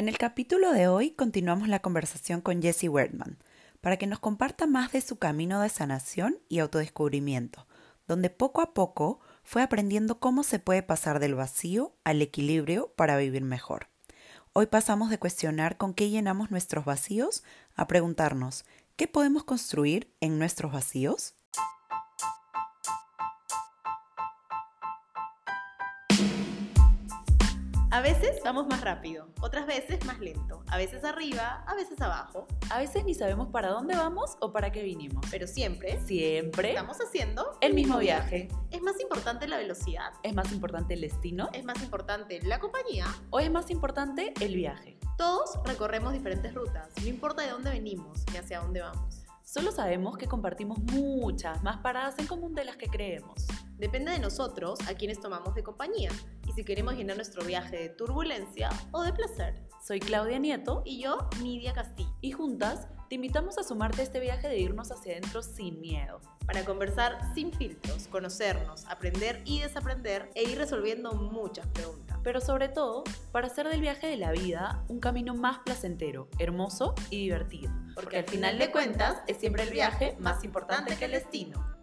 En el capítulo de hoy continuamos la conversación con Jesse Wertman para que nos comparta más de su camino de sanación y autodescubrimiento, donde poco a poco fue aprendiendo cómo se puede pasar del vacío al equilibrio para vivir mejor. Hoy pasamos de cuestionar con qué llenamos nuestros vacíos a preguntarnos, ¿qué podemos construir en nuestros vacíos? A veces vamos más rápido, otras veces más lento, a veces arriba, a veces abajo. A veces ni sabemos para dónde vamos o para qué vinimos. Pero siempre, siempre estamos haciendo el mismo viaje. ¿Es más importante la velocidad? ¿Es más importante el destino? ¿Es más importante la compañía? ¿O es más importante el viaje? Todos recorremos diferentes rutas, no importa de dónde venimos ni hacia dónde vamos. Solo sabemos que compartimos muchas más paradas en común de las que creemos. Depende de nosotros a quienes tomamos de compañía y si queremos llenar nuestro viaje de turbulencia o de placer. Soy Claudia Nieto y yo, Nidia Castillo. Y juntas te invitamos a sumarte a este viaje de irnos hacia adentro sin miedo. Para conversar sin filtros, conocernos, aprender y desaprender e ir resolviendo muchas preguntas. Pero sobre todo, para hacer del viaje de la vida un camino más placentero, hermoso y divertido. Porque, al final de cuentas es siempre el viaje más importante que el destino.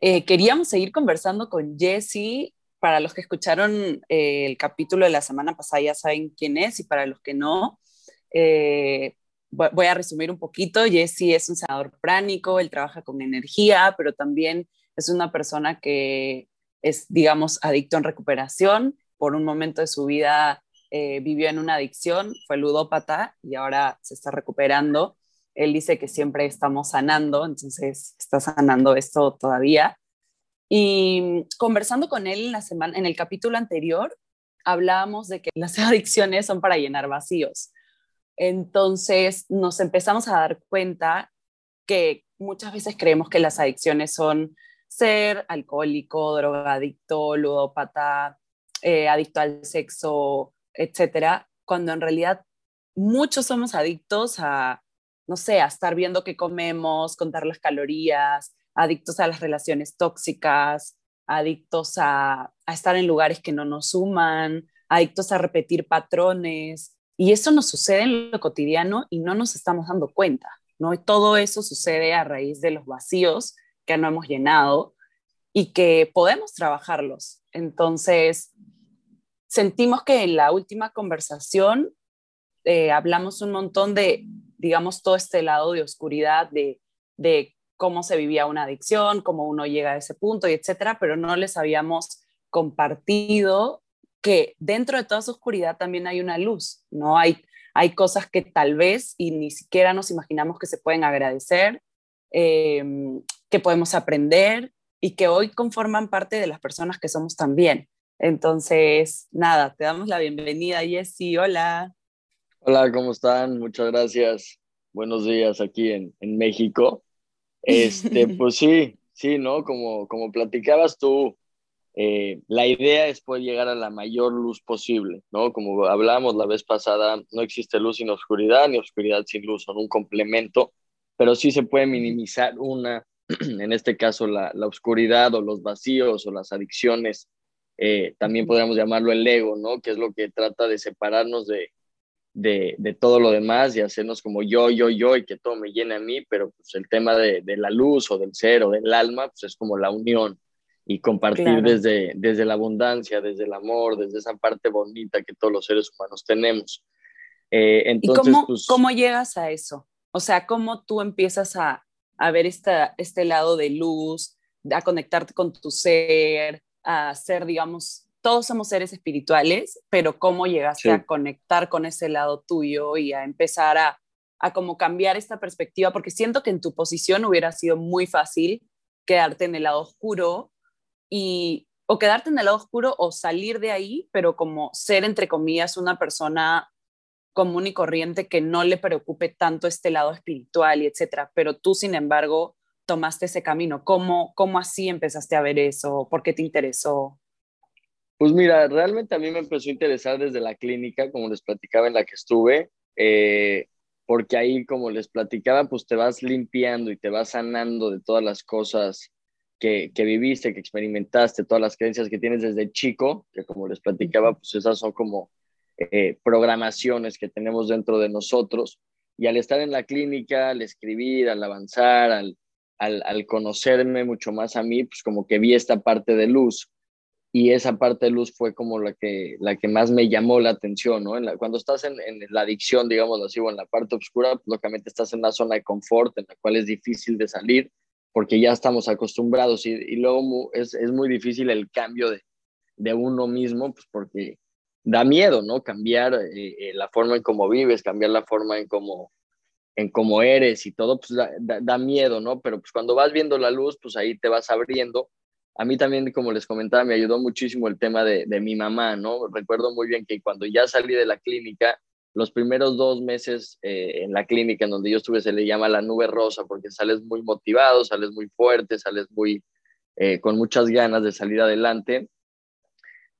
Eh, queríamos seguir conversando con Jessie para los que escucharon eh, el capítulo de la semana pasada ya saben quién es y para los que no, eh, voy a resumir un poquito. Jesse es un sanador pránico, él trabaja con energía, pero también es una persona que es, digamos, adicto en recuperación. Por un momento de su vida vivió en una adicción, fue ludópata y ahora se está recuperando. Él dice que siempre estamos sanando, entonces está sanando esto todavía. Y conversando con él en, el capítulo anterior, hablábamos de que las adicciones son para llenar vacíos. Entonces nos empezamos a dar cuenta que muchas veces creemos que las adicciones son ser alcohólico, drogadicto, ludópata, eh, adicto al sexo, etcétera, cuando en realidad muchos somos adictos a, no sé, a estar viendo qué comemos, contar las calorías, adictos a las relaciones tóxicas, adictos a, estar en lugares que no nos suman, adictos a repetir patrones. Y eso nos sucede en lo cotidiano y no nos estamos dando cuenta, ¿no? Todo eso sucede a raíz de los vacíos que no hemos llenado y que podemos trabajarlos. Entonces, sentimos que en la última conversación eh, hablamos un montón de, digamos, todo este lado de oscuridad, de, de cómo se vivía una adicción, cómo uno llega a ese punto y etcétera, pero no les habíamos compartido que dentro de toda esa oscuridad también hay una luz, ¿no? Hay, hay cosas que tal vez y ni siquiera nos imaginamos que se pueden agradecer, em, que podemos aprender y que hoy conforman parte de las personas que somos también. Entonces, nada, te damos la bienvenida, Jessy. Hola. Hola, ¿cómo están? Muchas gracias. Buenos días aquí en, en México. Este, pues sí, sí, ¿no? Como, como platicabas tú, eh, la idea es poder llegar a la mayor luz posible, ¿no? Como hablamos la vez pasada, no existe luz sin oscuridad, ni oscuridad sin luz, son un complemento, pero sí se puede minimizar una, en este caso la, la oscuridad o los vacíos o las adicciones, eh, también podríamos llamarlo el ego, ¿no? Que es lo que trata de separarnos de, de, todo lo demás y hacernos como yo, yo, yo y que todo me llene a mí, pero pues el tema de, la luz o del ser o del alma, pues es como la unión y compartir desde, desde la abundancia, desde el amor, desde esa parte bonita que todos los seres humanos tenemos. Eh, entonces, ¿Y cómo, pues cómo llegas a eso? O sea, ¿cómo tú empiezas a, a ver esta, este lado de luz, a conectarte con tu ser, a ser, digamos, todos somos seres espirituales, pero cómo llegaste a conectar con ese lado tuyo y a empezar a, a como cambiar esta perspectiva, porque siento que en tu posición hubiera sido muy fácil quedarte en el lado oscuro y o quedarte en el lado oscuro o salir de ahí, pero como ser entre comillas una persona común y corriente que no le preocupe tanto este lado espiritual y etcétera, pero tú sin embargo tomaste ese camino. ¿Cómo, cómo así empezaste a ver eso? ¿Por qué te interesó? Pues mira, realmente a mí me empezó a interesar desde la clínica, como les platicaba en la que estuve, eh, porque ahí, como les platicaba, pues te vas limpiando y te vas sanando de todas las cosas que, que, viviste, que experimentaste, todas las creencias que tienes desde chico, que como les platicaba, pues esas son como eh, programaciones que tenemos dentro de nosotros. Y al estar en la clínica, al escribir, al avanzar, al, al, al conocerme mucho más a mí, pues como que vi esta parte de luz y esa parte de luz fue como la que, la que más me llamó la atención, ¿no? Cuando estás en, la adicción, digamos así, o en la parte oscura, pues, lógicamente estás en una zona de confort en la cual es difícil de salir porque ya estamos acostumbrados y, y luego es, es, muy difícil el cambio de, de, uno mismo, pues porque da miedo, ¿no? Cambiar eh, eh, la forma en cómo vives, cambiar la forma en cómo, en cómo eres y todo, pues da, da, da miedo, ¿no? Pero pues cuando vas viendo la luz, pues ahí te vas abriendo a mí también, como les comentaba, me ayudó muchísimo el tema de, de, mi mamá, ¿no? Recuerdo muy bien que cuando ya salí de la clínica, los primeros dos meses eh, en la clínica en donde yo estuve se le llama la nube rosa porque sales muy motivado, sales muy fuerte, sales muy eh, con muchas ganas de salir adelante.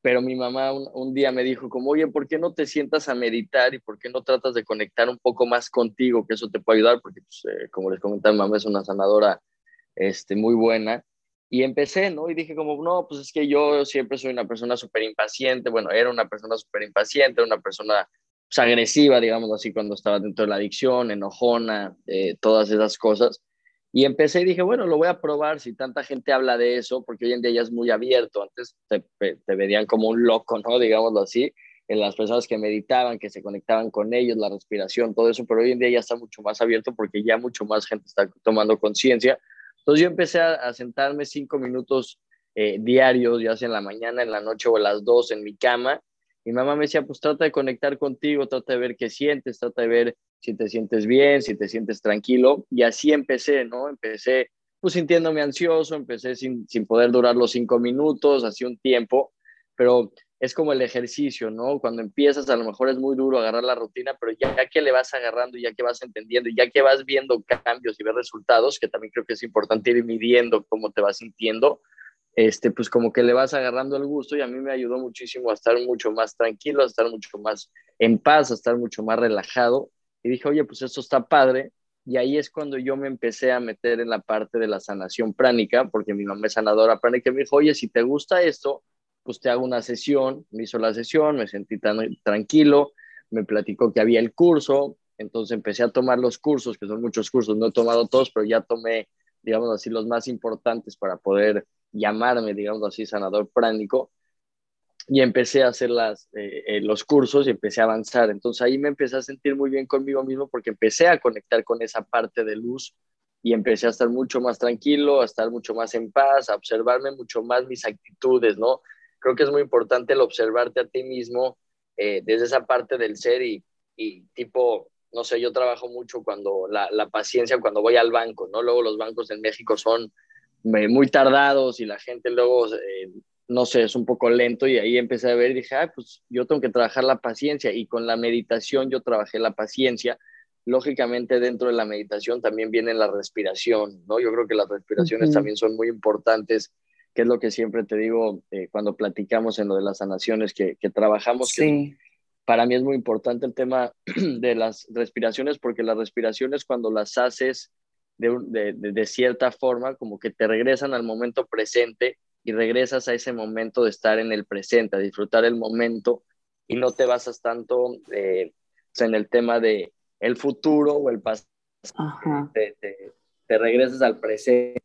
Pero mi mamá un, un, día me dijo como, oye, ¿por qué no te sientas a meditar y por qué no tratas de conectar un poco más contigo? Que eso te puede ayudar porque, pues, eh, como les comentaba, mi mamá es una sanadora este, muy buena y empecé, ¿no? Y dije como, no, pues es que yo siempre soy una persona súper impaciente, bueno, era una persona súper impaciente, una persona pues, agresiva, digamos así, cuando estaba dentro de la adicción, enojona, eh, todas esas cosas. Y empecé y dije, bueno, lo voy a probar si tanta gente habla de eso, porque hoy en día ya es muy abierto. Antes te, te verían como un loco, ¿no? Digámoslo así, en las personas que meditaban, que se conectaban con ellos, la respiración, todo eso, pero hoy en día ya está mucho más abierto porque ya mucho más gente está tomando conciencia entonces yo empecé a, sentarme cinco minutos eh, diarios, ya sea en la mañana, en la noche o a las dos en mi cama. Mi mamá me decía, pues trata de conectar contigo, trata de ver qué sientes, trata de ver si te sientes bien, si te sientes tranquilo. Y así empecé, ¿no? Empecé pues sintiéndome ansioso, empecé sin, sin poder durar los cinco minutos, así un tiempo, pero es como el ejercicio, ¿no? Cuando empiezas a lo mejor es muy duro agarrar la rutina, pero ya, que le vas agarrando, ya que vas entendiendo, ya que vas viendo cambios y ver resultados, que también creo que es importante ir midiendo cómo te vas sintiendo, este, pues como que le vas agarrando el gusto y a mí me ayudó muchísimo a estar mucho más tranquilo, a estar mucho más en paz, a estar mucho más relajado. Y dije, oye, pues esto está padre. Y ahí es cuando yo me empecé a meter en la parte de la sanación pránica, porque mi mamá es sanadora pránica y me dijo, oye, si te gusta esto, pues te hago una sesión, me hizo la sesión, me sentí tan tranquilo, me platicó que había el curso, entonces empecé a tomar los cursos, que son muchos cursos, no he tomado todos, pero ya tomé, digamos así, los más importantes para poder llamarme, digamos así, sanador pránico, y empecé a hacer las, eh, eh, los cursos y empecé a avanzar. Entonces ahí me empecé a sentir muy bien conmigo mismo porque empecé a conectar con esa parte de luz y empecé a estar mucho más tranquilo, a estar mucho más en paz, a observarme mucho más mis actitudes, ¿no? Creo que es muy importante el observarte a ti mismo eh, desde esa parte del ser y, y, tipo, no sé, yo trabajo mucho cuando la, la, paciencia, cuando voy al banco, ¿no? Luego los bancos en México son muy tardados y la gente luego, eh, no sé, es un poco lento y ahí empecé a ver y dije, ah, pues yo tengo que trabajar la paciencia y con la meditación yo trabajé la paciencia. Lógicamente dentro de la meditación también viene la respiración, ¿no? Yo creo que las respiraciones uh -huh. también son muy importantes que es lo que siempre te digo eh, cuando platicamos en lo de las sanaciones que, que trabajamos. Sí. Que para mí es muy importante el tema de las respiraciones, porque las respiraciones cuando las haces de, de, de, cierta forma, como que te regresan al momento presente y regresas a ese momento de estar en el presente, a disfrutar el momento y no te basas tanto eh, en el tema de el futuro o el pasado. Te, te, te regresas al presente.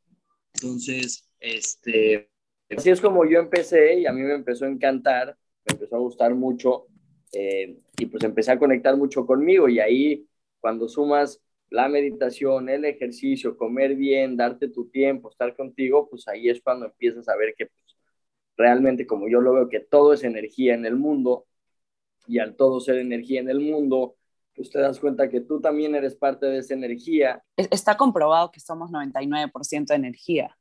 Entonces, este, así es como yo empecé y a mí me empezó a encantar, me empezó a gustar mucho eh, y pues empecé a conectar mucho conmigo y ahí cuando sumas la meditación, el ejercicio, comer bien, darte tu tiempo, estar contigo, pues ahí es cuando empiezas a ver que pues, realmente como yo lo veo que todo es energía en el mundo y al todo ser energía en el mundo, pues te das cuenta que tú también eres parte de esa energía. Está comprobado que somos 99% de energía.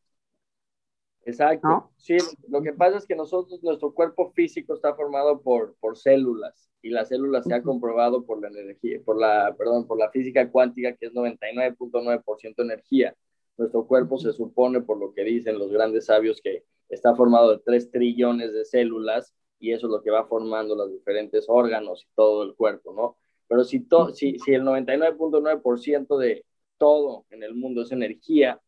Exacto. ¿No? Sí, lo que pasa es que nosotros, nuestro cuerpo físico está formado por, por células y las células se ha comprobado por la energía, por la, perdón, por la física cuántica que es 99.9% energía. Nuestro cuerpo se supone, por lo que dicen los grandes sabios, que está formado de 3 trillones de células y eso es lo que va formando los diferentes órganos y todo el cuerpo, ¿no? Pero si, to, si, si el 99.9% de todo en el mundo es energía,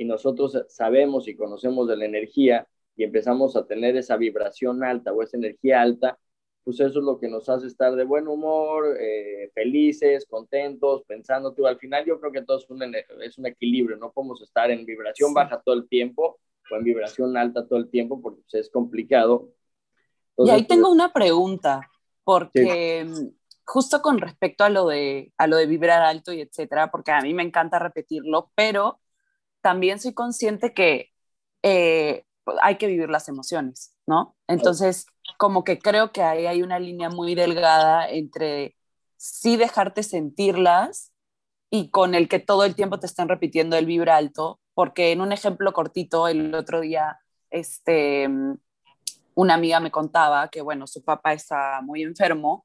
y nosotros sabemos y conocemos de la energía y empezamos a tener esa vibración alta o esa energía alta, pues eso es lo que nos hace estar de buen humor, eh, felices, contentos, pensando. Tú, al final yo creo que todo es un, es un equilibrio, no podemos estar en vibración baja todo el tiempo o en vibración alta todo el tiempo porque pues, es complicado. y ahí tengo pues, una pregunta, porque justo con respecto a lo, de, a lo de vibrar alto y etcétera, porque a mí me encanta repetirlo, pero también soy consciente que eh, hay que vivir las emociones, ¿no? Entonces, como que creo que ahí hay una línea muy delgada entre sí dejarte sentirlas y con el que todo el tiempo te están repitiendo el vibra alto, porque en un ejemplo cortito, el otro día, este, una amiga me contaba que, bueno, su papá está muy enfermo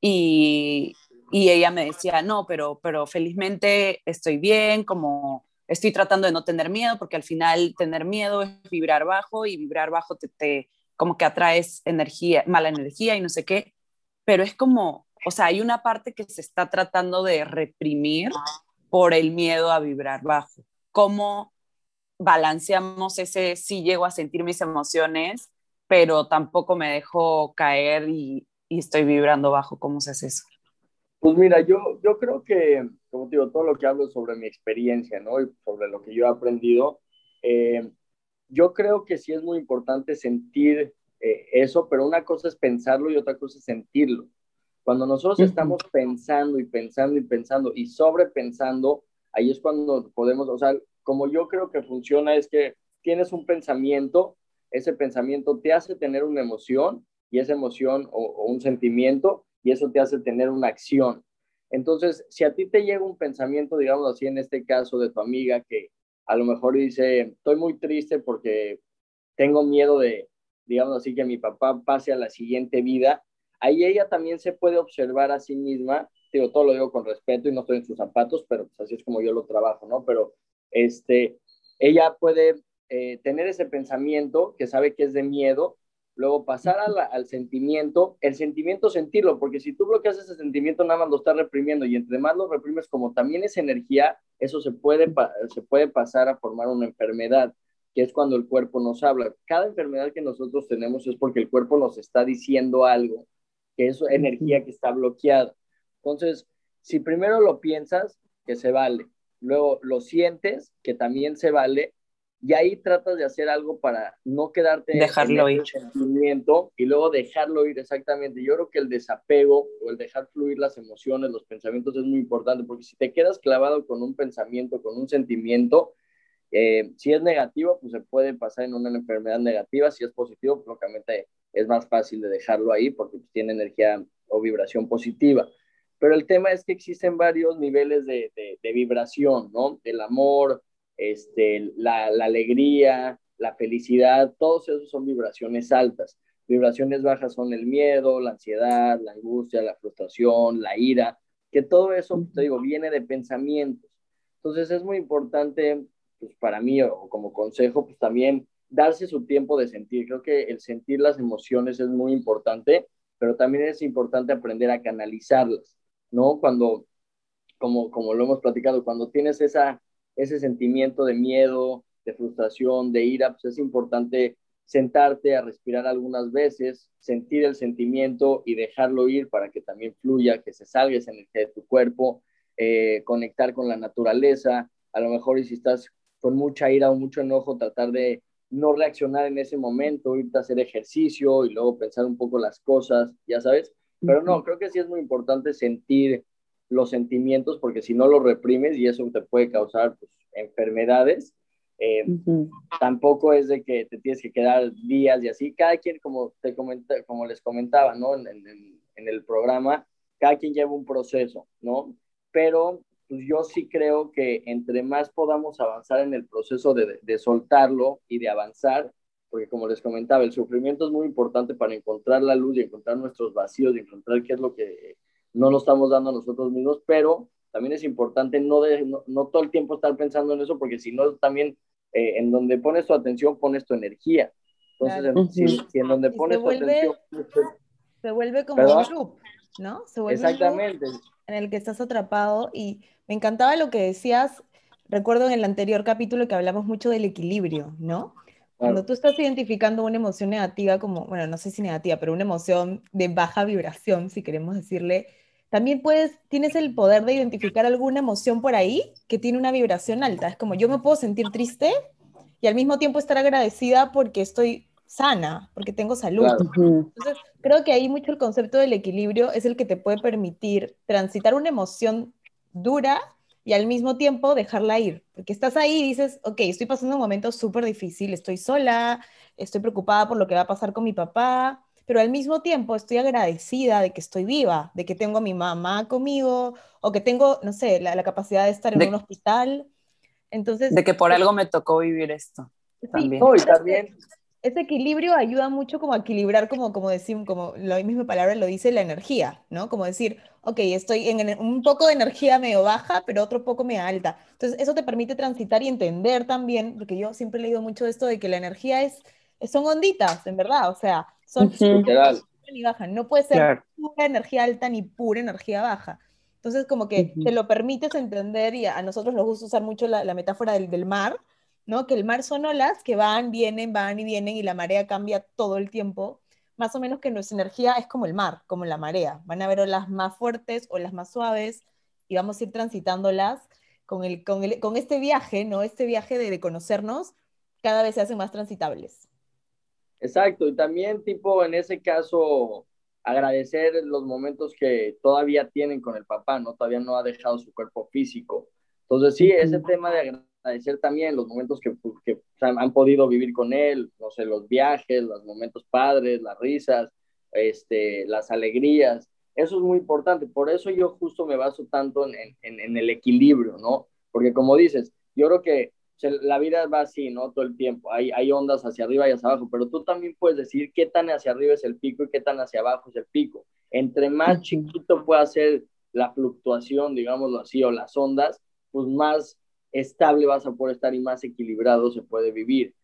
y, y ella me decía, no, pero, pero felizmente estoy bien, como estoy tratando de no tener miedo, porque al final tener miedo es vibrar bajo y vibrar bajo te, te como que atraes energía, mala energía y no sé qué, pero es como, o sea, hay una parte que se está tratando de reprimir por el miedo a vibrar bajo. ¿Cómo balanceamos ese, sí llego a sentir mis emociones, pero tampoco me dejo caer y, y estoy vibrando bajo? ¿Cómo se hace eso? Pues mira, yo, yo creo que, como te digo, todo lo que hablo sobre mi experiencia, ¿no? Y sobre lo que yo he aprendido, eh, yo creo que sí es muy importante sentir eh, eso, pero una cosa es pensarlo y otra cosa es sentirlo. Cuando nosotros estamos pensando y pensando y pensando y sobrepensando, ahí es cuando podemos, o sea, como yo creo que funciona es que tienes un pensamiento, ese pensamiento te hace tener una emoción y esa emoción o un sentimiento y eso te hace tener una acción. Entonces, si a ti te llega un pensamiento, digamos así, en este caso de tu amiga que a lo mejor dice, estoy muy triste porque tengo miedo de, digamos así, que mi papá pase a la siguiente vida, ahí ella también se puede observar a sí misma, digo, todo lo digo con respeto y no estoy en sus zapatos, pero pues así es como yo lo trabajo, ¿no? Pero este, ella puede eh, tener ese pensamiento que sabe que es de miedo luego pasar al sentimiento, el sentimiento sentirlo, porque si tú bloqueas ese sentimiento, nada más lo estás reprimiendo y entre más lo reprimes, como también es energía, eso se puede, se puede pasar a formar una enfermedad, que es cuando el cuerpo nos habla. Cada enfermedad que nosotros tenemos es porque el cuerpo nos está diciendo algo, que es energía que está bloqueada. Entonces, si primero lo piensas, que se vale, luego lo sientes, que también se vale, y ahí tratas de hacer algo para no quedarte dejarlo en ir. sentimiento y luego dejarlo ir exactamente. Yo creo que el desapego o el dejar fluir las emociones, los pensamientos es muy importante porque si te quedas clavado con un pensamiento, con un sentimiento, eh, si es negativo, pues se puede pasar en una enfermedad negativa, si es positivo, pues lógicamente es más fácil de dejarlo ahí porque pues, tiene energía o vibración positiva. Pero el tema es que existen varios niveles de, de, de vibración, ¿no? El amor, este, la, alegría, la felicidad, todos esos son vibraciones altas. Vibraciones bajas son el miedo, la ansiedad, la angustia, la frustración, la ira, que todo eso, te digo, viene de pensamientos. Entonces es muy importante, pues para mí, o como consejo, pues también darse su tiempo de sentir. Creo que el sentir las emociones es muy importante, pero también es importante aprender a canalizarlas, ¿no? Cuando, como, como lo hemos platicado, cuando tienes esa ese sentimiento de miedo, de frustración, de ira, pues es importante sentarte a respirar algunas veces, sentir el sentimiento y dejarlo ir para que también fluya, que se salga esa energía de tu cuerpo, eh, conectar con la naturaleza, a lo mejor y si estás con mucha ira o mucho enojo, tratar de no reaccionar en ese momento, irte a hacer ejercicio y luego pensar un poco las cosas, ya sabes. Pero no, creo que sí es muy importante sentir los sentimientos, porque si no los reprimes y eso te puede causar pues, enfermedades, eh, tampoco es de que te tienes que quedar días y así. Cada quien, como, te comenta, como les comentaba, ¿no? En, en, el programa, cada quien lleva un proceso, ¿no? Pero pues yo sí creo que entre más podamos avanzar en el proceso de, de soltarlo y de avanzar, porque como les comentaba, el sufrimiento es muy importante para encontrar la luz y encontrar nuestros vacíos y encontrar qué es lo que no nos estamos dando a nosotros mismos, pero también es importante no, de, no, todo el tiempo estar pensando en eso, porque si no, también eh, en donde pones tu atención, pones tu energía. Entonces, si, en donde pones tu atención... Se vuelve como un loop, ¿no? Se vuelve Exactamente. en el que estás atrapado y me encantaba lo que decías recuerdo en el anterior capítulo que hablamos mucho del equilibrio, ¿no? Cuando tú estás identificando una emoción negativa como, bueno, no sé si negativa, pero una emoción de baja vibración, si queremos decirle, también puedes, tienes el poder de identificar alguna emoción por ahí que tiene una vibración alta. Es como yo me puedo sentir triste y al mismo tiempo estar agradecida porque estoy sana, porque tengo salud. Entonces, creo que ahí mucho el concepto del equilibrio es el que te puede permitir transitar una emoción dura y al mismo tiempo dejarla ir, porque estás ahí y dices, ok, estoy pasando un momento súper difícil, estoy sola, estoy preocupada por lo que va a pasar con mi papá, pero al mismo tiempo estoy agradecida de que estoy viva, de que tengo a mi mamá conmigo, o que tengo, no sé, la, capacidad de estar en un hospital. Entonces, de que por algo me tocó vivir esto. Sí, también. y también ese equilibrio ayuda mucho como a equilibrar, como, como decimos, como la misma palabra lo dice, la energía, ¿no? Como decir, ok, estoy en un poco de energía medio baja, pero otro poco medio alta. Entonces, eso te permite transitar y entender también, porque yo siempre he leído mucho esto de que la energía es, son onditas, en verdad, o sea, son y baja. No puede ser pura energía alta ni pura energía baja. Entonces, como que te lo permites entender y a, nosotros nos gusta usar mucho la, la metáfora del, del mar, ¿no? Que el mar son olas que van, vienen, van y vienen y la marea cambia todo el tiempo. Más o menos que nuestra energía es como el mar, como la marea. Van a haber olas más fuertes, olas más suaves y vamos a ir transitándolas con, el, con, el, con este viaje, ¿no? Este viaje de, de conocernos, cada vez se hacen más transitables. Exacto, y también tipo en ese caso agradecer los momentos que todavía tienen con el papá, ¿no? Todavía no ha dejado su cuerpo físico. Entonces sí, ese tema de agradecer también los momentos que, que han podido vivir con él, no sé, los viajes, los momentos padres, las risas, este, las alegrías. Eso es muy importante. Por eso yo justo me baso tanto en, en, en el equilibrio, ¿no? Porque como dices, yo creo que la vida va así, ¿no? Todo el tiempo. Hay, hay ondas hacia arriba y hacia abajo, pero tú también puedes decir qué tan hacia arriba es el pico y qué tan hacia abajo es el pico. Entre más chiquito pueda ser la fluctuación, digámoslo así, o las ondas, pues más estable vas a poder estar y más equilibrado se puede vivir.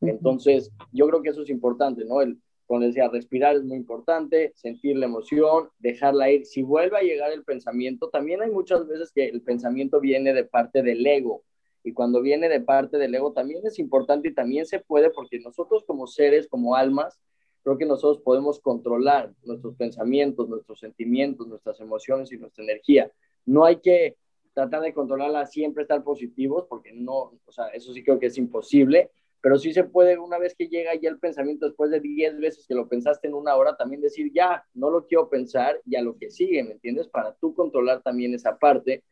Entonces, yo creo que eso es importante, ¿no? El, como decía, respirar es muy importante, sentir la emoción, dejarla ir. Si vuelve a llegar el pensamiento, también hay muchas veces que el pensamiento viene de parte del ego. Y cuando viene de parte del ego también es importante y también se puede porque nosotros como seres, como almas, creo que nosotros podemos controlar nuestros pensamientos, nuestros sentimientos, nuestras emociones y nuestra energía. No hay que tratar de controlarla siempre estar positivos, porque no, o sea, eso sí creo que es imposible, pero sí se puede, una vez que llega ya el pensamiento, después de 10 veces que lo pensaste en una hora, también decir, ya, no lo quiero pensar, y a lo que sigue, ¿me entiendes? Para tú controlar también esa parte.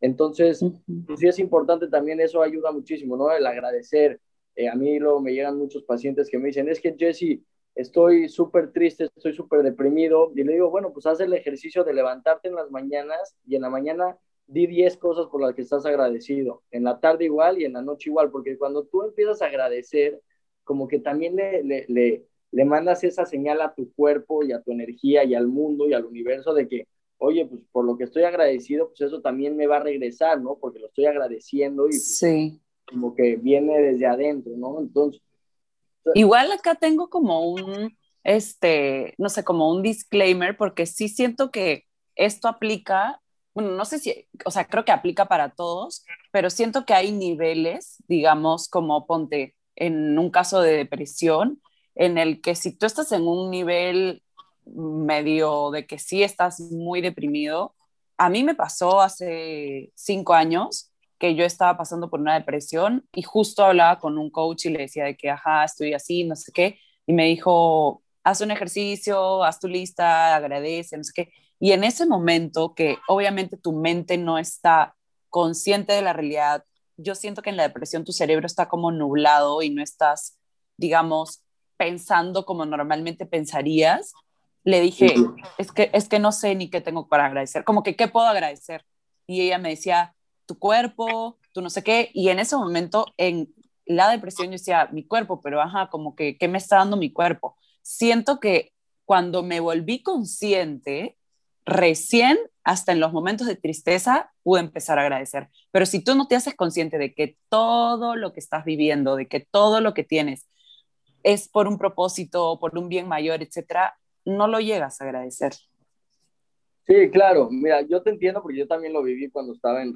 Entonces, pues sí es importante también, eso ayuda muchísimo, ¿no? El agradecer. Eh, a mí luego me llegan muchos pacientes que me dicen, es que Jesse, estoy súper triste, estoy súper deprimido, y le digo, bueno, pues haz el ejercicio de levantarte en las mañanas y en la mañana di 10 cosas por las que estás agradecido, en la tarde igual y en la noche igual, porque cuando tú empiezas a agradecer, como que también le, le, le, mandas esa señal a tu cuerpo y a tu energía y al mundo y al universo de que, oye, pues por lo que estoy agradecido, pues eso también me va a regresar, ¿no? Porque lo estoy agradeciendo y pues, sí. como que viene desde adentro, ¿no? Entonces... Igual acá tengo como un, este, no sé, como un disclaimer, porque sí siento que esto aplica bueno, no sé si, o sea, creo que aplica para todos, pero siento que hay niveles, digamos, como ponte en un caso de depresión, en el que si tú estás en un nivel medio de que sí estás muy deprimido, a mí me pasó hace cinco años que yo estaba pasando por una depresión y justo hablaba con un coach y le decía de que, ajá, estoy así, no sé qué, y me dijo, haz un ejercicio, haz tu lista, agradece, no sé qué. Y en ese momento que obviamente tu mente no está consciente de la realidad, yo siento que en la depresión tu cerebro está como nublado y no estás, digamos, pensando como normalmente pensarías. Le dije, es que, es que no sé ni qué tengo para agradecer, como que qué puedo agradecer. Y ella me decía, tu cuerpo, tú no sé qué. Y en ese momento, en la depresión, yo decía, mi cuerpo, pero ajá, como que, ¿qué me está dando mi cuerpo? Siento que cuando me volví consciente, recién hasta en los momentos de tristeza pude empezar a agradecer. Pero si tú no te haces consciente de que todo lo que estás viviendo, de que todo lo que tienes es por un propósito, por un bien mayor, etcétera, no lo llegas a agradecer. Sí, claro. Mira, yo te entiendo porque yo también lo viví cuando estaba en,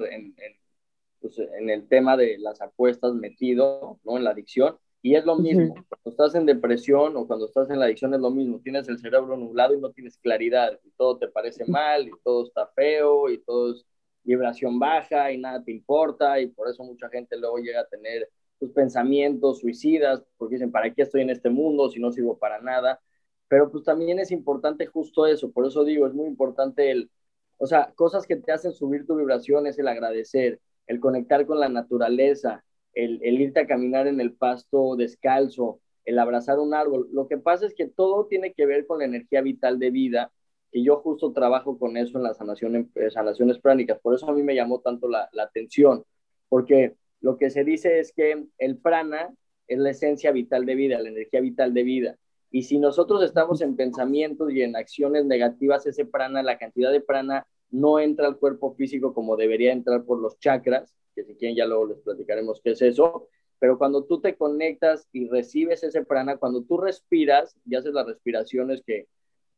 pues, en el tema de las apuestas metido, ¿no? En la adicción. Y es lo mismo, cuando estás en depresión o cuando estás en la adicción es lo mismo, tienes el cerebro nublado y no tienes claridad, y todo te parece mal, y todo está feo, y todo es vibración baja, y nada te importa, y por eso mucha gente luego llega a tener sus pensamientos suicidas, porque dicen, ¿para qué estoy en este mundo si no sirvo para nada? Pero pues también es importante justo eso, por eso digo, es muy importante el, o sea, cosas que te hacen subir tu vibración es el agradecer, el conectar con la naturaleza, el, el, irte a caminar en el pasto descalzo, el abrazar un árbol. Lo que pasa es que todo tiene que ver con la energía vital de vida, que yo justo trabajo con eso en las sanaciones, eh, sanaciones pránicas. Por eso a mí me llamó tanto la, la atención, porque lo que se dice es que el prana es la esencia vital de vida, la energía vital de vida. Y si nosotros estamos en pensamientos y en acciones negativas, ese prana, la cantidad de prana no entra al cuerpo físico como debería entrar por los chakras, que si quieren ya luego les platicaremos qué es eso, pero cuando tú te conectas y recibes ese prana, cuando tú respiras y haces las respiraciones que,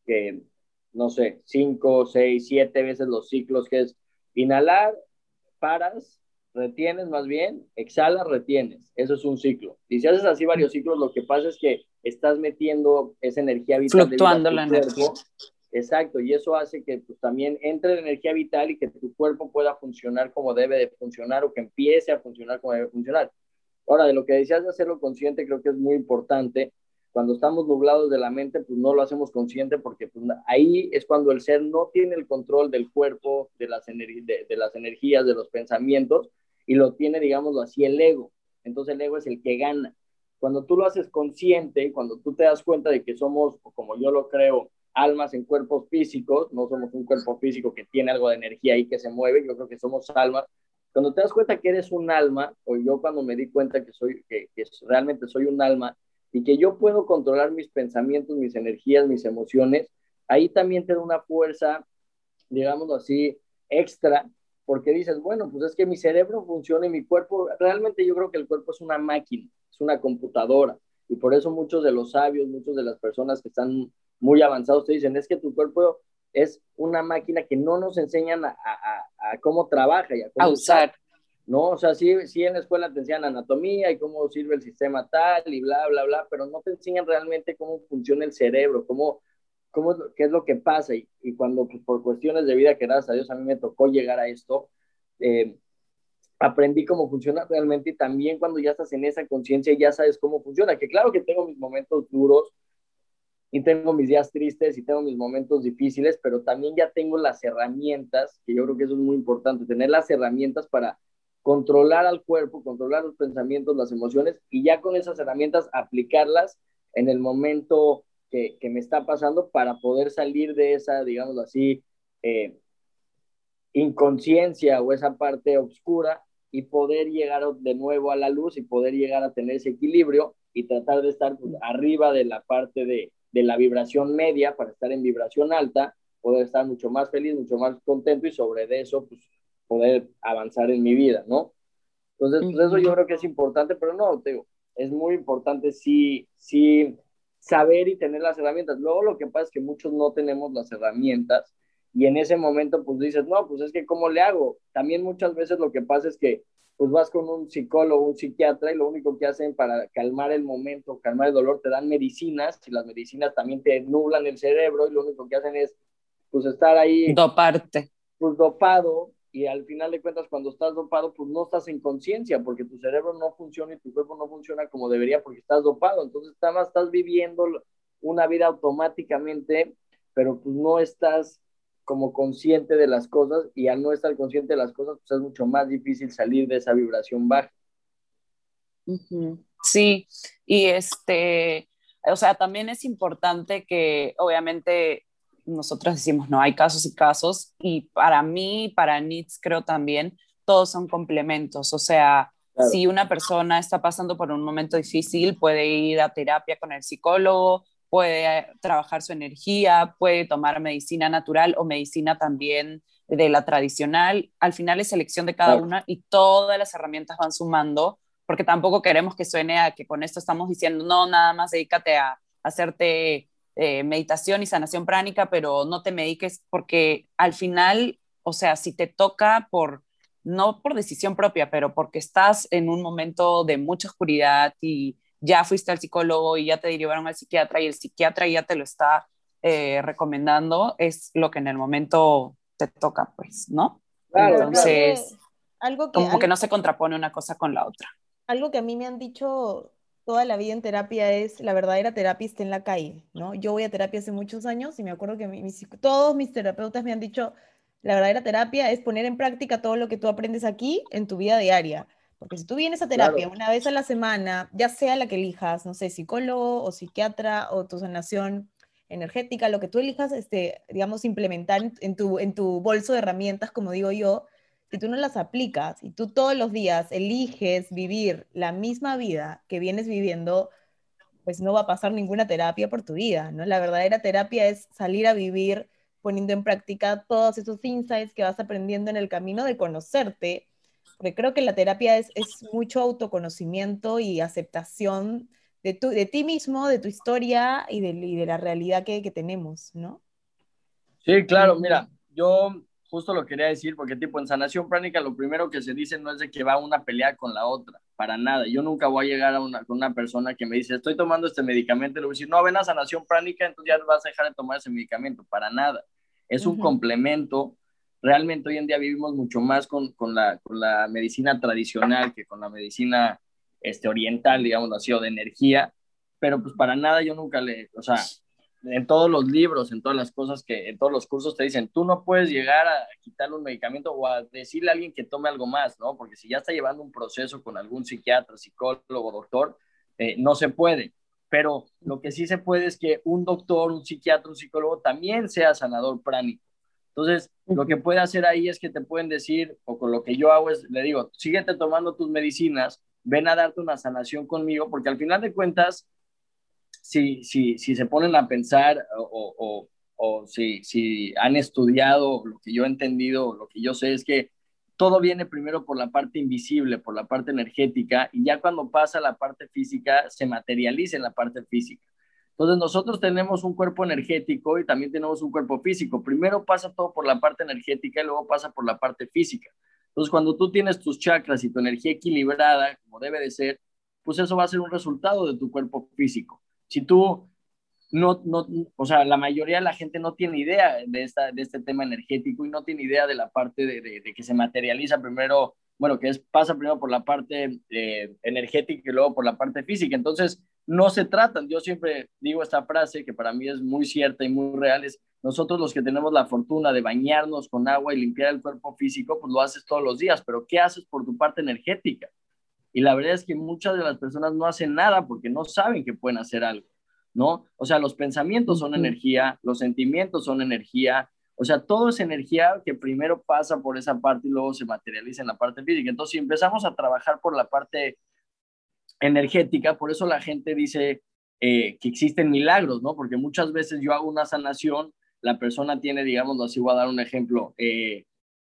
que no sé, cinco, seis, siete veces los ciclos, que es inhalar, paras, retienes más bien, exhalas, retienes. Eso es un ciclo. Y si haces así varios ciclos, lo que pasa es que estás metiendo esa energía vital. Fluctuando la energía. Exacto, y eso hace que pues, también entre la energía vital y que tu cuerpo pueda funcionar como debe de funcionar o que empiece a funcionar como debe funcionar. Ahora, de lo que decías de hacerlo consciente, creo que es muy importante. Cuando estamos nublados de la mente, pues no lo hacemos consciente porque pues, ahí es cuando el ser no tiene el control del cuerpo, de las, de, de las energías, de los pensamientos, y lo tiene, digámoslo así, el ego. Entonces el ego es el que gana. Cuando tú lo haces consciente, cuando tú te das cuenta de que somos, como yo lo creo, almas en cuerpos físicos, no somos un cuerpo físico que tiene algo de energía ahí que se mueve, yo creo que somos almas. Cuando te das cuenta que eres un alma, o yo cuando me di cuenta que, soy, que, que realmente soy un alma y que yo puedo controlar mis pensamientos, mis energías, mis emociones, ahí también te da una fuerza, digámoslo así, extra, porque dices, bueno, pues es que mi cerebro funciona y mi cuerpo, realmente yo creo que el cuerpo es una máquina, es una computadora, y por eso muchos de los sabios, muchos de las personas que están muy avanzados te dicen, es que tu cuerpo es una máquina que no nos enseñan a, cómo trabaja y a cómo usar. ¿no? O sea, sí, sí en la escuela te enseñan anatomía y cómo sirve el sistema tal y bla, bla, bla, pero no te enseñan realmente cómo funciona el cerebro, cómo, cómo qué es lo que pasa. Y, y cuando pues, por cuestiones de vida, que gracias a Dios a mí me tocó llegar a esto, eh, aprendí cómo funciona realmente y también cuando ya estás en esa conciencia ya sabes cómo funciona, que claro que tengo mis momentos duros, y tengo mis días tristes y tengo mis momentos difíciles, pero también ya tengo las herramientas, que yo creo que eso es muy importante, tener las herramientas para controlar al cuerpo, controlar los pensamientos, las emociones y ya con esas herramientas aplicarlas en el momento que, que me está pasando para poder salir de esa, digamos así, eh, inconsciencia o esa parte oscura y poder llegar de nuevo a la luz y poder llegar a tener ese equilibrio y tratar de estar pues, arriba de la parte de, de la vibración media para estar en vibración alta, poder estar mucho más feliz, mucho más contento y sobre eso, pues, poder avanzar en mi vida, ¿no? Entonces, pues eso yo creo que es importante, pero no, te digo, es muy importante sí, sí saber y tener las herramientas. Luego lo que pasa es que muchos no tenemos las herramientas y en ese momento pues dices, no, pues es que ¿cómo le hago? También muchas veces lo que pasa es que pues vas con un psicólogo, un psiquiatra y lo único que hacen para calmar el momento, calmar el dolor, te dan medicinas y las medicinas también te nublan el cerebro y lo único que hacen es pues estar ahí. Doparte. Pues dopado y al final de cuentas cuando estás dopado pues no estás en conciencia porque tu cerebro no funciona y tu cuerpo no funciona como debería porque estás dopado. Entonces estás, estás viviendo una vida automáticamente, pero pues no estás como consciente de las cosas y al no estar consciente de las cosas, pues es mucho más difícil salir de esa vibración baja. Sí, y este, o sea, también es importante que obviamente nosotros decimos, no, hay casos y casos, y para mí, para NITS creo también, todos son complementos, o sea, si una persona está pasando por un momento difícil, puede ir a terapia con el psicólogo, puede trabajar su energía, puede tomar medicina natural o medicina también de la tradicional. Al final es selección de cada una y todas las herramientas van sumando, porque tampoco queremos que suene a que con esto estamos diciendo, no, nada más dedícate a hacerte eh, meditación y sanación pránica, pero no te mediques porque al final, o sea, si te toca por no por decisión propia, pero porque estás en un momento de mucha oscuridad y ya fuiste al psicólogo y ya te derivaron al psiquiatra y el psiquiatra ya te lo está eh, recomendando, es lo que en el momento te toca, pues, ¿no? Entonces, algo que, como que no se contrapone una cosa con la otra. Algo que a mí me han dicho toda la vida en terapia es la verdadera terapia está en la calle, ¿no? Yo voy a terapia hace muchos años y me acuerdo que todos mis terapeutas me han dicho, la verdadera terapia es poner en práctica todo lo que tú aprendes aquí en tu vida diaria. Porque si tú vienes a terapia una vez a la semana, ya sea la que elijas, no sé, psicólogo o psiquiatra o tu sanación energética, lo que tú elijas, este, digamos, implementar en tu, en tu bolso de herramientas, como digo yo, si tú no las aplicas y tú todos los días eliges vivir la misma vida que vienes viviendo, pues no va a pasar ninguna terapia por tu vida, ¿no? La verdadera terapia es salir a vivir poniendo en práctica todos esos insights que vas aprendiendo en el camino de conocerte, porque creo que la terapia es, es mucho autoconocimiento y aceptación de, tu, de ti mismo, de tu historia y de, de la realidad que, que, tenemos, ¿no? Sí, claro, mira, yo justo lo quería decir, porque tipo en sanación pránica lo primero que se dice no es de que va una pelea con la otra, para nada. Yo nunca voy a llegar a una, con una persona que me dice, estoy tomando este medicamento, y le voy a decir, no, ven a sanación pránica, entonces ya vas a dejar de tomar ese medicamento, para nada es un complemento. Realmente hoy en día vivimos mucho más con, con, la, con la medicina tradicional que con la medicina este, oriental, digamos así, o de energía, pero pues para nada yo nunca le, o sea, en todos los libros, en todas las cosas que, en todos los cursos te dicen, tú no puedes llegar a quitarle un medicamento o a decirle a alguien que tome algo más, ¿no? Porque si ya está llevando un proceso con algún psiquiatra, psicólogo, doctor, eh, no se puede pero lo que sí se puede es que un doctor, un psiquiatra, un psicólogo también sea sanador pránico. Entonces, lo que puede hacer ahí es que te pueden decir, o con lo que yo hago es, le digo, síguete tomando tus medicinas, ven a darte una sanación conmigo, porque al final de cuentas, si, si, si se ponen a pensar o, o, o si, si han estudiado lo que yo he entendido, lo que yo sé es que todo viene primero por la parte invisible, por la parte energética, y ya cuando pasa la parte física, se materializa en la parte física. Entonces nosotros tenemos un cuerpo energético y también tenemos un cuerpo físico. Primero pasa todo por la parte energética y luego pasa por la parte física. Entonces cuando tú tienes tus chakras y tu energía equilibrada, como debe de ser, pues eso va a ser un resultado de tu cuerpo físico. Si tú no, no, o sea, la mayoría de la gente no tiene idea de, esta, de este tema energético y no tiene idea de la parte de, que se materializa primero, bueno, que es, pasa primero por la parte eh, energética y luego por la parte física. Entonces, no se tratan, yo siempre digo esta frase que para mí es muy cierta y muy real, es nosotros los que tenemos la fortuna de bañarnos con agua y limpiar el cuerpo físico, pues lo haces todos los días, pero ¿qué haces por tu parte energética? Y la verdad es que muchas de las personas no hacen nada porque no saben que pueden hacer algo. ¿no? O sea, los pensamientos son energía, los sentimientos son energía, o sea, todo es energía que primero pasa por esa parte y luego se materializa en la parte física. Entonces, si empezamos a trabajar por la parte energética, por eso la gente dice eh, que existen milagros, ¿no? Porque muchas veces yo hago una sanación, la persona tiene, digamos así, voy a dar un ejemplo, eh,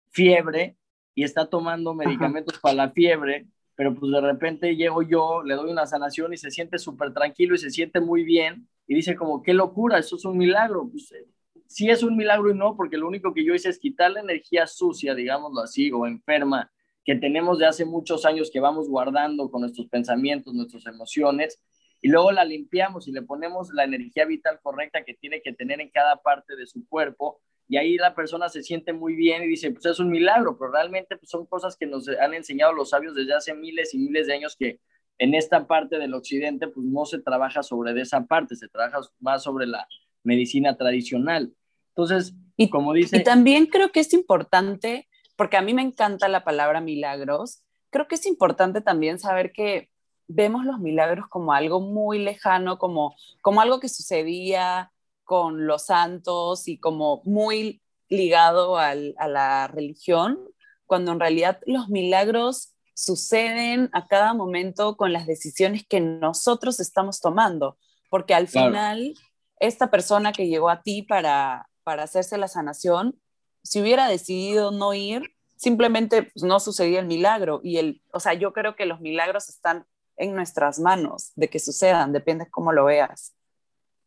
fiebre y está tomando medicamentos para la fiebre, pero pues de repente llego yo, le doy una sanación y se siente súper tranquilo y se siente muy bien y dice como, qué locura, eso es un milagro. Pues, eh, sí es un milagro y no, porque lo único que yo hice es quitar la energía sucia, digámoslo así, o enferma, que tenemos de hace muchos años que vamos guardando con nuestros pensamientos, nuestras emociones, y luego la limpiamos y le ponemos la energía vital correcta que tiene que tener en cada parte de su cuerpo y ahí la persona se siente muy bien y dice, pues es un milagro, pero realmente pues, son cosas que nos han enseñado los sabios desde hace miles y miles de años que en esta parte del occidente pues no se trabaja sobre de esa parte, se trabaja más sobre la medicina tradicional. Entonces, y, como dice... Y también creo que es importante, porque a mí me encanta la palabra milagros, creo que es importante también saber que vemos los milagros como algo muy lejano, como, como algo que sucedía con los santos y como muy ligado a la religión, cuando en realidad los milagros suceden a cada momento con las decisiones que nosotros estamos tomando, porque al final esta persona que llegó a ti para, para hacerse la sanación, si hubiera decidido no ir, simplemente pues, no sucedía el milagro. Y el, o sea, yo creo que los milagros están en nuestras manos de que sucedan, depende cómo lo veas.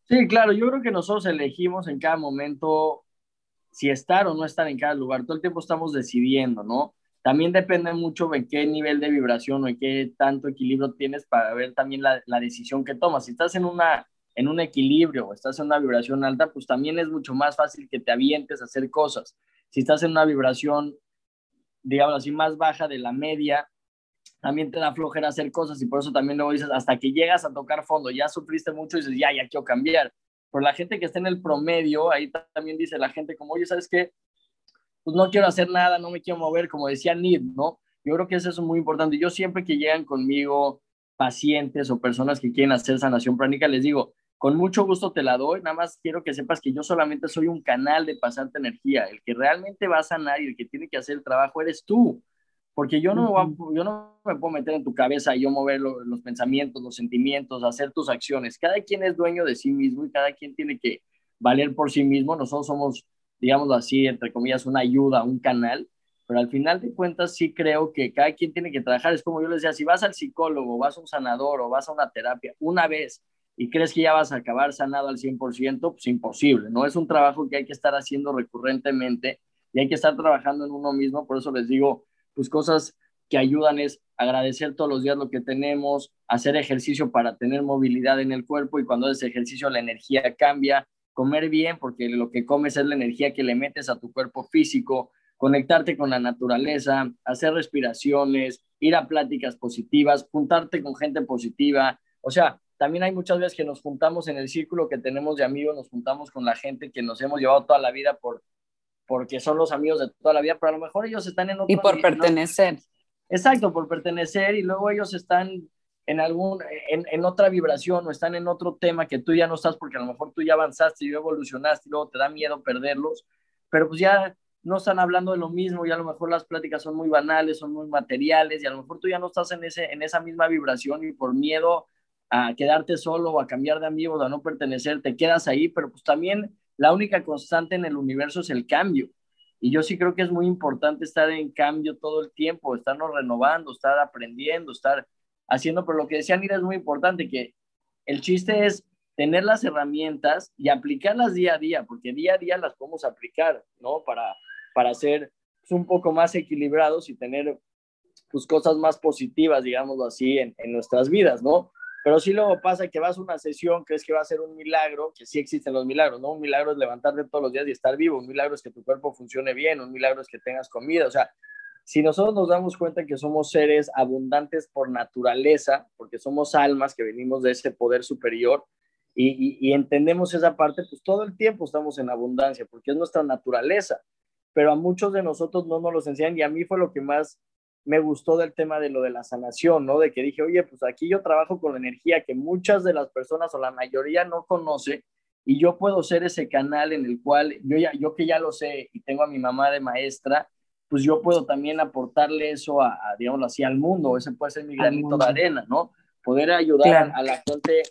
Sí, claro, yo creo que nosotros elegimos en cada momento si estar o no estar en cada lugar. Todo el tiempo estamos decidiendo, ¿no? también depende mucho en qué nivel de vibración o en qué tanto equilibrio tienes para ver también la, la decisión que tomas. Si estás en, una, en un equilibrio o estás en una vibración alta, pues también es mucho más fácil que te avientes a hacer cosas. Si estás en una vibración, digamos así, más baja de la media, también te da flojera hacer cosas y por eso también luego dices, hasta que llegas a tocar fondo, ya sufriste mucho y dices, ya, ya quiero cambiar. Pero la gente que está en el promedio, ahí también dice la gente como, oye, ¿sabes qué? Pues no quiero hacer nada, no me quiero mover, como decía Nid, ¿no? Yo creo que eso es muy importante. Yo siempre que llegan conmigo pacientes o personas que quieren hacer sanación pránica, les digo, con mucho gusto te la doy, nada más quiero que sepas que yo solamente soy un canal de pasarte energía, el que realmente va a sanar y el que tiene que hacer el trabajo eres tú porque yo no, yo no me puedo meter en tu cabeza y yo mover los pensamientos, los sentimientos, hacer tus acciones. Cada quien es dueño de sí mismo y cada quien tiene que valer por sí mismo. Nosotros somos, digamos así, entre comillas, una ayuda, un canal, pero al final de cuentas sí creo que cada quien tiene que trabajar. Es como yo les decía, si vas al psicólogo, vas a un sanador o vas a una terapia una vez y crees que ya vas a acabar sanado al 100%, pues imposible, ¿no? Es un trabajo que hay que estar haciendo recurrentemente y hay que estar trabajando en uno mismo. Por eso les digo, pues cosas que ayudan es agradecer todos los días lo que tenemos, hacer ejercicio para tener movilidad en el cuerpo y cuando haces ejercicio la energía cambia, comer bien porque lo que comes es la energía que le metes a tu cuerpo físico, conectarte con la naturaleza, hacer respiraciones, ir a pláticas positivas, juntarte con gente positiva. O sea, también hay muchas veces que nos juntamos en el círculo que tenemos de amigos, nos juntamos con la gente que nos hemos llevado toda la vida por porque son los amigos de toda la vida, pero a lo mejor ellos están en otro... Y por pertenecer. Exacto, por pertenecer y luego ellos están en algún, en, en, otra vibración o están en otro tema que tú ya no estás porque a lo mejor tú ya avanzaste y ya evolucionaste y luego te da miedo perderlos, pero pues ya no están hablando de lo mismo y a lo mejor las pláticas son muy banales, son muy materiales y a lo mejor tú ya no estás en, ese, en esa misma vibración y por miedo a quedarte solo o a cambiar de amigos o a no pertenecer, te quedas ahí, pero pues también la única constante en el universo es el cambio. Y yo sí creo que es muy importante estar en cambio todo el tiempo, estarnos renovando, estar aprendiendo, estar haciendo, pero lo que decía Nira es muy importante, que el chiste es tener las herramientas y aplicarlas día a día, porque día a día las podemos aplicar, ¿no? Para, para ser pues, un poco más equilibrados y tener pues, cosas más positivas, digámoslo así, en, en nuestras vidas, ¿no? Pero sí luego pasa que vas a una sesión, crees que va a ser un milagro, que sí existen los milagros, ¿no? Un milagro es levantarte todos los días y estar vivo, un milagro es que tu cuerpo funcione bien, un milagro es que tengas comida, o sea, si nosotros nos damos cuenta que somos seres abundantes por naturaleza, porque somos almas que venimos de ese poder superior y, y, entendemos esa parte, pues todo el tiempo estamos en abundancia, porque es nuestra naturaleza, pero a muchos de nosotros no nos los enseñan y a mí fue lo que más me gustó del tema de lo de la sanación, ¿no? De que dije, oye, pues aquí yo trabajo con la energía que muchas de las personas o la mayoría no conoce y yo puedo ser ese canal en el cual yo, ya, yo que ya lo sé y tengo a mi mamá de maestra, pues yo puedo también aportarle eso a, digamos así, al mundo, ese puede ser mi granito de arena, ¿no? Poder ayudar a la gente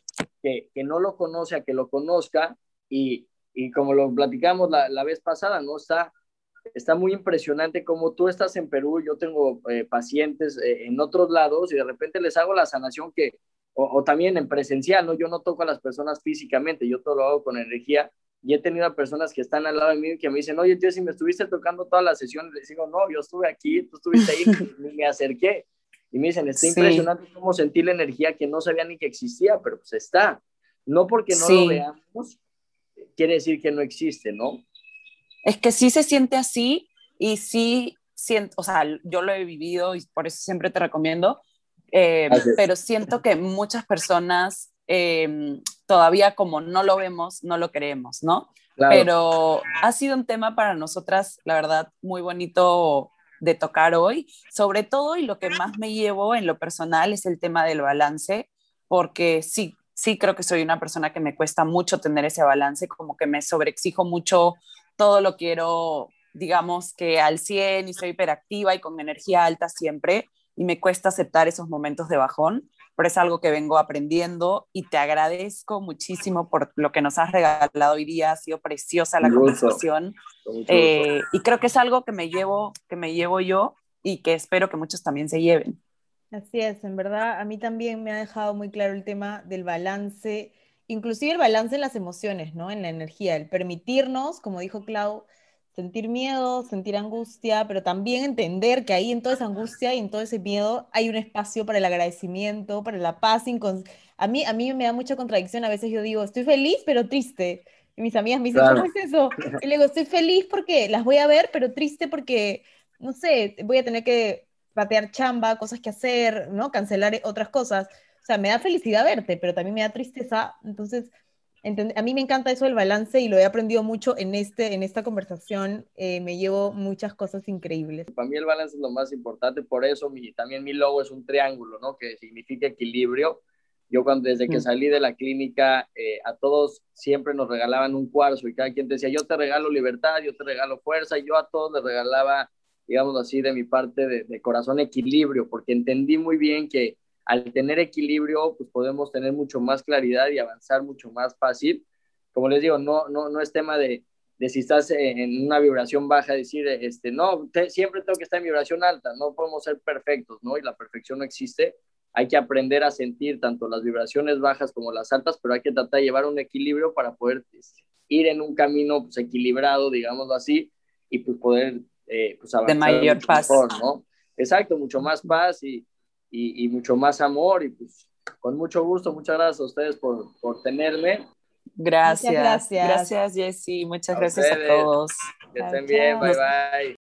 que, que, no lo conoce a que lo conozca y, y como lo platicamos la, la vez pasada, ¿no? Está está muy impresionante como tú estás en Perú, yo tengo eh, pacientes eh, en otros lados y de repente les hago la sanación que, o, también en presencial, ¿no? Yo no toco a las personas físicamente, yo todo lo hago con energía y he tenido a personas que están al lado de mí y que me dicen, oye, tío, si me estuviste tocando toda la sesión, les digo, no, yo estuve aquí, tú estuviste ahí, y me acerqué. Y me dicen, está impresionante cómo sentí la energía que no sabía ni que existía, pero pues está. No porque no lo veamos, quiere decir que no existe, ¿no? Es que sí se siente así y sí siento, o sea, yo lo he vivido y por eso siempre te recomiendo, eh, pero siento que muchas personas eh, todavía como no lo vemos, no lo creemos, ¿no? Pero ha sido un tema para nosotras, la verdad, muy bonito de tocar hoy, sobre todo y lo que más me llevo en lo personal es el tema del balance, porque sí, sí creo que soy una persona que me cuesta mucho tener ese balance, como que me sobreexijo mucho todo lo quiero, digamos que al 100 y soy hiperactiva y con energía alta siempre y me cuesta aceptar esos momentos de bajón, pero es algo que vengo aprendiendo y te agradezco muchísimo por lo que nos has regalado hoy día, ha sido preciosa la conversación eh, y creo que es algo que me llevo, que me llevo yo y que espero que muchos también se lleven. Así es, en verdad a mí también me ha dejado muy claro el tema del balance inclusive el balance en las emociones, ¿no? En la energía, el permitirnos, como dijo Clau, sentir miedo, sentir angustia, pero también entender que ahí en toda esa angustia y en todo ese miedo hay un espacio para el agradecimiento, para la paz. A mí, a mí me da mucha contradicción, a veces yo digo, estoy feliz pero triste. Y mis amigas me dicen, ¿cómo es eso? Y le digo, estoy feliz porque las voy a ver, pero triste porque, no sé, voy a tener que patear chamba, cosas que hacer, ¿no? Cancelar otras cosas. O sea, me da felicidad verte, pero también me da tristeza. Entonces, a mí me encanta eso del balance y lo he aprendido mucho en, este, en esta conversación. Eh, me llevo muchas cosas increíbles. Para mí el balance es lo más importante, por eso mi, también mi logo es un triángulo, ¿no? Que significa equilibrio. Yo cuando desde que mm. salí de la clínica, eh, a todos siempre nos regalaban un cuarzo y cada quien decía, yo te regalo libertad, yo te regalo fuerza, y yo a todos les regalaba, digamos así, de mi parte de, de corazón equilibrio, porque entendí muy bien que al tener equilibrio, pues podemos tener mucho más claridad y avanzar mucho más fácil. Como les digo, no, no, no es tema de, de si estás en una vibración baja, decir, este, no, siempre tengo que estar en vibración alta, no podemos ser perfectos, ¿no? Y la perfección no existe. Hay que aprender a sentir tanto las vibraciones bajas como las altas, pero hay que tratar de llevar un equilibrio para poder este, ir en un camino pues, equilibrado, digámoslo así, y pues poder eh, pues, avanzar. De mayor paz. ¿no? Exacto, mucho más paz y, y, mucho más amor y pues con mucho gusto, muchas gracias a ustedes por, por tenerme. Gracias, gracias, gracias Jessy, muchas gracias a todos. Que estén bien, bye bye.